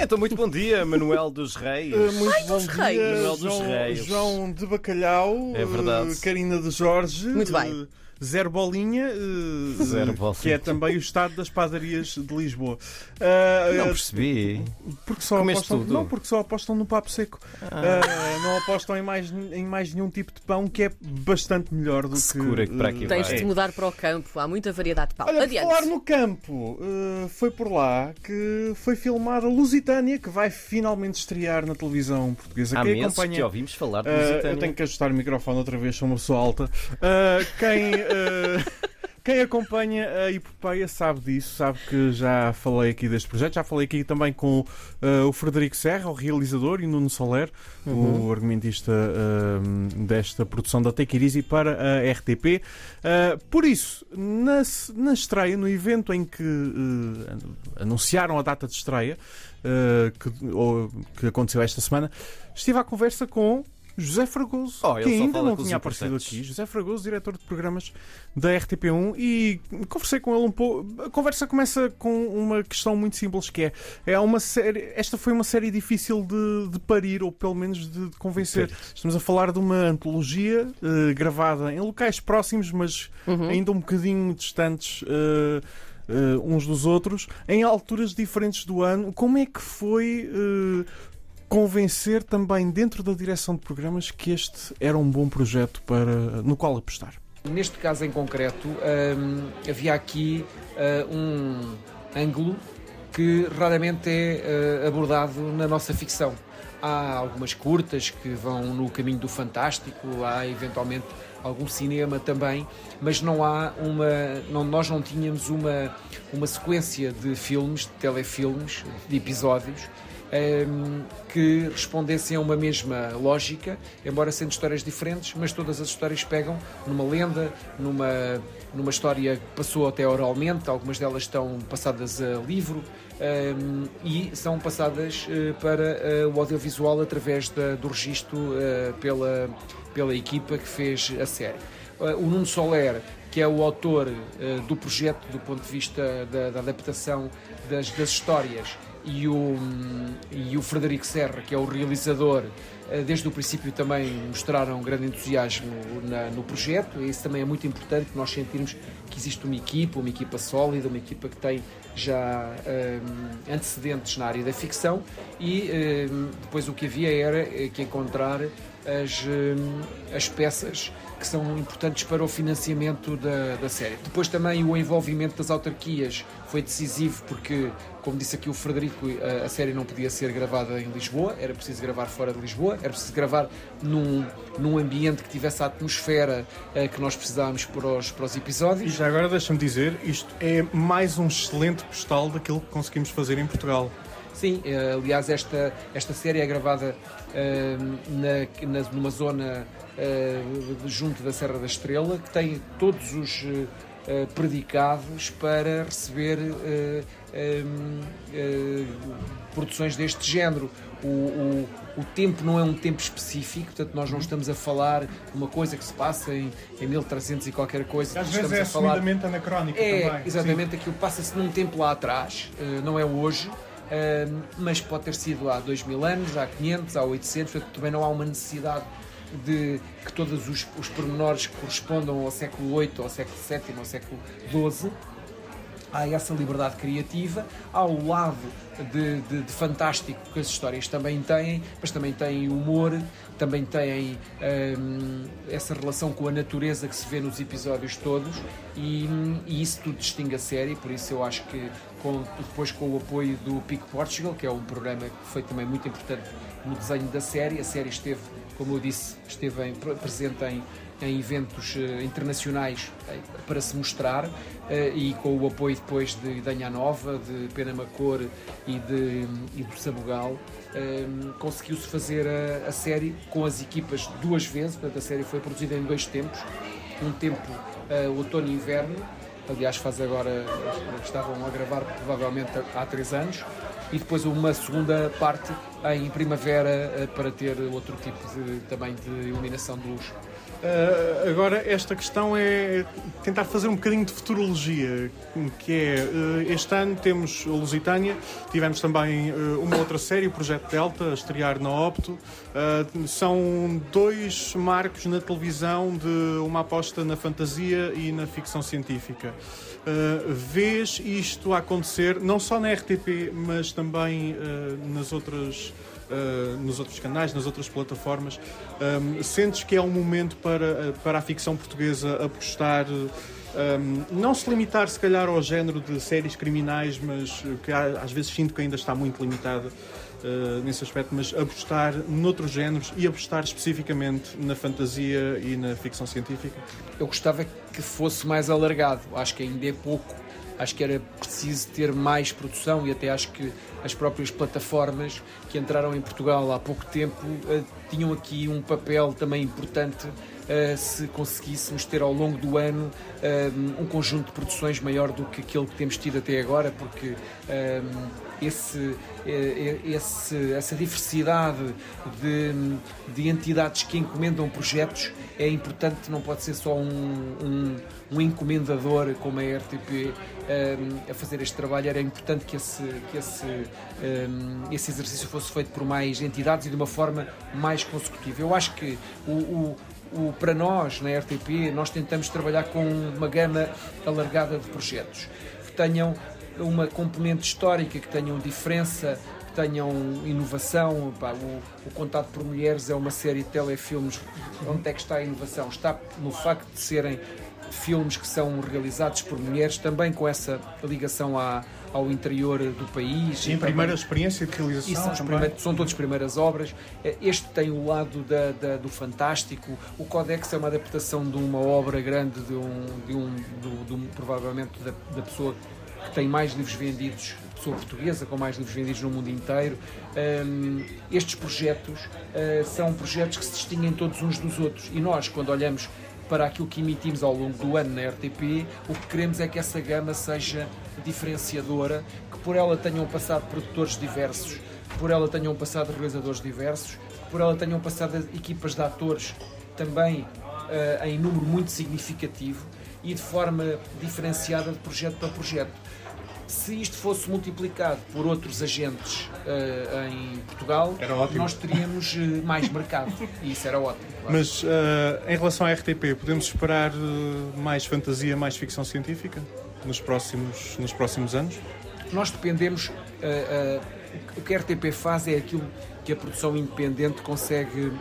Então, muito bom dia, Manuel dos Reis. Uh, muito Ai, bom dos dia, reis. Manuel dos João, reis. João de Bacalhau, É verdade. uh, Carina de Jorge, Muito bem. uh, Zero Bolinha, uh, Zero Bolinha. que é também o estado das padarias de Lisboa. Uh, Não percebi. porque só Comeste apostam, tudo? não, porque só apostam no papo seco. Uh, não apostam em mais, em mais nenhum tipo de pão que é bastante melhor do que. Segura que para aqui uh, vai. Tens de mudar para o campo, há muita variedade de pau. Olha, Adiante. falar no campo, uh, foi por lá que foi filmada Lusitânia, que vai finalmente estrear na televisão portuguesa. Há Quem meses acompanha... que ouvimos falar de Uh, Lusitânia. eu tenho que ajustar o microfone outra vez, sou uma pessoa alta. Uh, quem, uh, quem acompanha a epopeia sabe disso, sabe que já falei aqui deste projeto, já falei aqui também com uh, o Frederico Serra, o realizador, e Nuno Soler, Uhum. o argumentista um, desta produção da Take It Easy para a RTP. Uh, por isso, na, na estreia, no evento em que uh, anunciaram a data de estreia, uh, que, ou- que aconteceu esta semana, estive à conversa com José Fragoso, Oh, que ainda não tinha aparecido aqui. José Fragoso, diretor de programas da RTP1, e conversei com ele um pouco. A conversa começa com uma questão muito simples que é, é uma série. Esta foi uma série difícil de, de parir, ou pelo menos de, de convencer. Estamos a falar de uma antologia eh, gravada em locais próximos, mas ainda um bocadinho distantes. eh, eh, uns dos outros, em alturas diferentes do ano. Como é que foi eh, convencer também dentro da direção de programas que este era um bom projeto para, no qual apostar? Neste caso em concreto, hum, havia aqui uh, um ângulo que raramente é uh, abordado na nossa ficção. Há algumas curtas que vão no caminho do fantástico, há eventualmente algum cinema também, mas não há uma. Não, nós não tínhamos uma, uma sequência de filmes, de telefilmes, de episódios hum, que respondessem a uma mesma lógica, embora sendo histórias diferentes, mas todas as histórias pegam numa lenda, numa, numa história que passou até oralmente, algumas delas estão passadas a livro hum, e são passadas eh, para eh, o audiovisual através da- do registro eh, pela, pela equipa que fez a série. O Nuno Soler, que é o autor uh, do projeto do ponto de vista da, da adaptação das, das histórias, e o, e o Frederico Serra, que é o realizador, uh, desde o princípio também mostraram um grande entusiasmo na- no projeto, isso também é muito importante, nós sentirmos que existe uma equipa, uma equipa sólida, uma equipa que tem já hum, antecedentes na área da ficção, e hum, depois o que havia era eh, que encontrar as, hum, as peças que são importantes para o financiamento da, da série. Depois também o envolvimento das autarquias foi decisivo porque, como disse aqui o Frederico, a, a série não podia ser gravada em Lisboa, era preciso gravar fora de Lisboa, era preciso gravar num, num ambiente que tivesse a atmosfera eh, que nós precisávamos para os, para os E episódios. já agora deixa-me dizer, isto é mais um excelente postal daquilo que conseguimos fazer em Portugal. Sim, eh, aliás, esta, esta série é gravada eh, na, na- numa zona eh, junto da Serra da Estrela, que tem todos os eh, predicados para receber eh, eh, eh, produções deste género. O, o, o tempo não é um tempo específico, portanto, nós não estamos a falar de uma coisa que se passa em, em 1300 e qualquer coisa. Às vezes é a falar anacrónico é, também. exatamente, aquilo passa-se num tempo lá atrás, não é hoje, mas pode ter sido há 2 mil anos, há 500, há 800, portanto também não há uma necessidade de que todos os, os pormenores correspondam ao século VIII, ao século VII, ao século XII. Há essa liberdade criativa, há o lado de, de- de fantástico que as histórias também têm, mas também têm humor, também têm hum, essa relação com a natureza que se vê nos episódios todos e, e isso tudo distingue a série, por isso eu acho que com- depois com o apoio do Pico Portugal, que é um programa que foi também muito importante no desenho da série, a série esteve, como eu disse, esteve em- presente em, em eventos eh, internacionais eh, para se mostrar eh, e com o apoio depois de Danha Nova, de Pena Macor e, de, e Sabugal, eh, conseguiu-se fazer a, a série com as equipas duas vezes, portanto a série foi produzida em dois tempos, um tempo eh, outono e inverno, aliás faz agora, estavam a gravar provavelmente há três anos, e depois uma segunda parte em primavera para ter outro tipo de, também de iluminação de luz. Uh, agora, esta questão é tentar fazer um bocadinho de futurologia, que é, uh, este ano temos a Lusitânia, tivemos também uh, uma outra série, o Projeto Delta, a estrear na Opto. são dois marcos na televisão de uma aposta na fantasia e na ficção científica. vês isto acontecer, não só na RTP, mas também nas outras uh, nos outros canais, nas outras plataformas. Um, sentes que é um momento para, eh, para a ficção portuguesa apostar. Um, não se limitar, se calhar, ao género de séries criminais, mas que às vezes sinto que ainda está muito limitada uh, nesse aspecto, mas apostar noutros géneros e apostar especificamente na fantasia e na ficção científica? Eu gostava que fosse mais alargado, acho que ainda é pouco acho que era preciso ter mais produção e até acho que as próprias plataformas que entraram em Portugal há pouco tempo uh, tinham aqui um papel também importante se conseguíssemos ter ao longo do ano uh, um conjunto de produções maior do que aquele que temos tido até agora, porque esse, esse, essa diversidade de, de, entidades que encomendam projetos é importante, não pode ser só um, um, um encomendador como a RTP a fazer este trabalho, era importante que esse, que esse, esse exercício fosse feito por mais entidades e de uma forma mais consecutiva. Eu acho que o, o o, para nós, na RTP, nós tentamos trabalhar com uma gama alargada de projetos que tenham uma componente histórica, que tenham diferença, que tenham inovação. Pá, o, o Contado por Mulheres é uma série de telefilmes. Onde é que está a inovação? Está no facto de serem filmes que são realizados por mulheres, também com essa ligação à, ao interior do país. Sim, primeira experiência de realização. São, são todas primeiras obras. Eh, este tem o lado da, da, do fantástico. O Codex é uma adaptação de uma obra grande de um, de um, do, do, provavelmente da, da pessoa que tem mais livros vendidos, pessoa portuguesa com mais livros vendidos no mundo inteiro. Um, estes projetos uh, são projetos que se distinguem todos uns dos outros e nós, quando olhamos para aquilo que emitimos ao longo do ano na RTP, o que queremos é que essa gama seja diferenciadora, que por ela tenham passado produtores diversos, que por ela tenham passado realizadores diversos, que por ela tenham passado equipas de atores também uh, em número muito significativo e de forma diferenciada de projeto para projeto. Se isto fosse multiplicado por outros agentes uh, em Portugal, nós teríamos uh, mais mercado e isso era ótimo. Claro. Mas uh, em relação à RTP, podemos esperar mais fantasia, mais ficção científica nos próximos, nos próximos anos? Nós dependemos. o que a RTP faz é aquilo que a produção independente consegue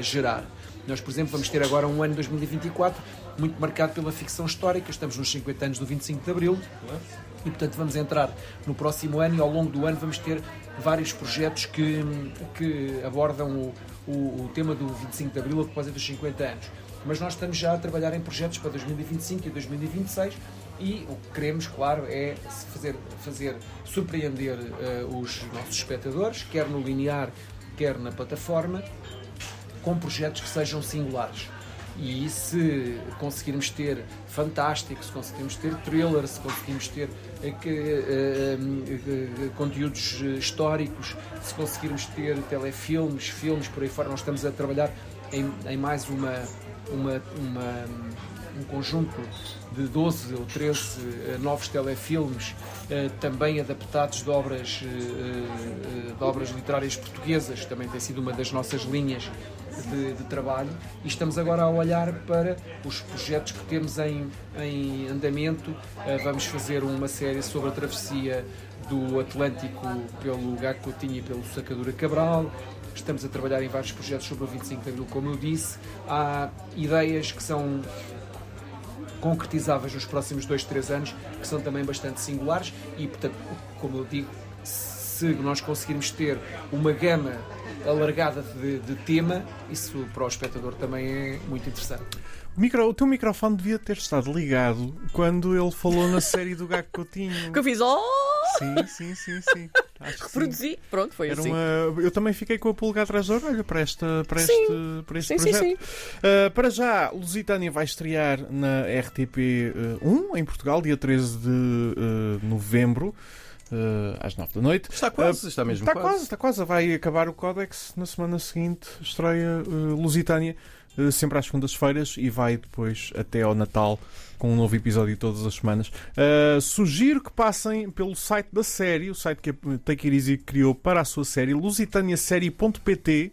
gerar. Nós, por exemplo, vamos ter agora um ano 2024 muito marcado pela ficção histórica. Estamos nos 50 anos do 25 de Abril e, portanto, vamos entrar no próximo ano e ao longo do ano vamos ter vários projetos que, que abordam o, o, o tema do 25 de Abril a propósito dos 50 anos. Mas nós estamos já a trabalhar em projetos para 2025 e 2026 e o que queremos, claro, é fazer, fazer surpreender uh, os nossos espectadores, quer no linear, quer na plataforma, com projetos que sejam singulares. E se conseguirmos ter fantástico, se conseguirmos ter thriller, se conseguirmos ter uh, uh, conteúdos históricos, se conseguirmos ter telefilmes, filmes por aí fora, nós estamos a trabalhar em, em mais uma, uma, uma, um conjunto de 12 ou 13 novos telefilmes, também adaptados de obras, de obras literárias portuguesas, também tem sido uma das nossas linhas de, de, trabalho e estamos agora a olhar para os projetos que temos em, em andamento. Vamos fazer uma série sobre a travessia do Atlântico pelo Gago Coutinho e pelo Sacadura Cabral. Estamos a trabalhar em vários projetos sobre o 25 de Abril, como eu disse. Há ideias que são concretizáveis nos próximos dois, três anos, que são também bastante singulares e, portanto, como eu digo, se nós conseguirmos ter uma gama alargada de, de, tema, isso para o espectador também é muito interessante. O, micro, o teu microfone devia ter estado ligado quando ele falou na série do Gago Coutinho. Que eu fiz, oh! Sim, sim, sim, sim. Acho Reproduzi, sim. pronto, foi Era assim. Uma... Eu também fiquei com a pulga atrás da orelha para, esta, para este, sim. para este sim, projeto. Sim, sim. Uh, para já, Lusitânia vai estrear na RTP 1 uh, em Portugal, dia 13 de uh, novembro. Uh, às 9 da noite. Está quase, uh, está mesmo está quase. quase. Está quase, vai acabar o Codex na semana seguinte, estreia uh, Lusitânia, sempre às segundas-feiras e vai depois até ao Natal com um novo episódio todas as semanas. sugiro que passem pelo site da série, o site que a Take It Easy criou para a sua série, lusitaniasérie.pt.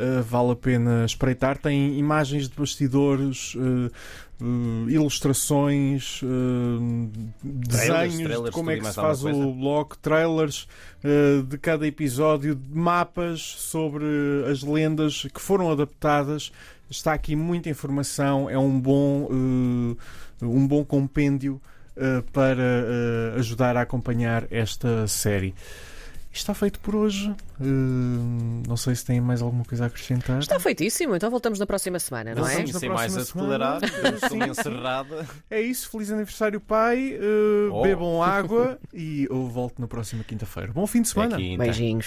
Uh, vale a pena espreitar. Tem imagens de bastidores, uh, uh, ilustrações, desenhos trailers, de como é que se faz o blog, trailers de cada episódio, mapas sobre as lendas que foram adaptadas. Está aqui muita informação, é um bom, um bom compêndio para ajudar a acompanhar esta série. Está feito por hoje. Uh, não sei se tem mais alguma coisa a acrescentar. Está feitíssimo, então voltamos na próxima semana, não é? Sim, sem mais a declarar, encerrada. É isso, feliz aniversário, pai. Uh, oh. Bebam água e eu volto na próxima quinta-feira. Bom fim de semana. É Beijinhos.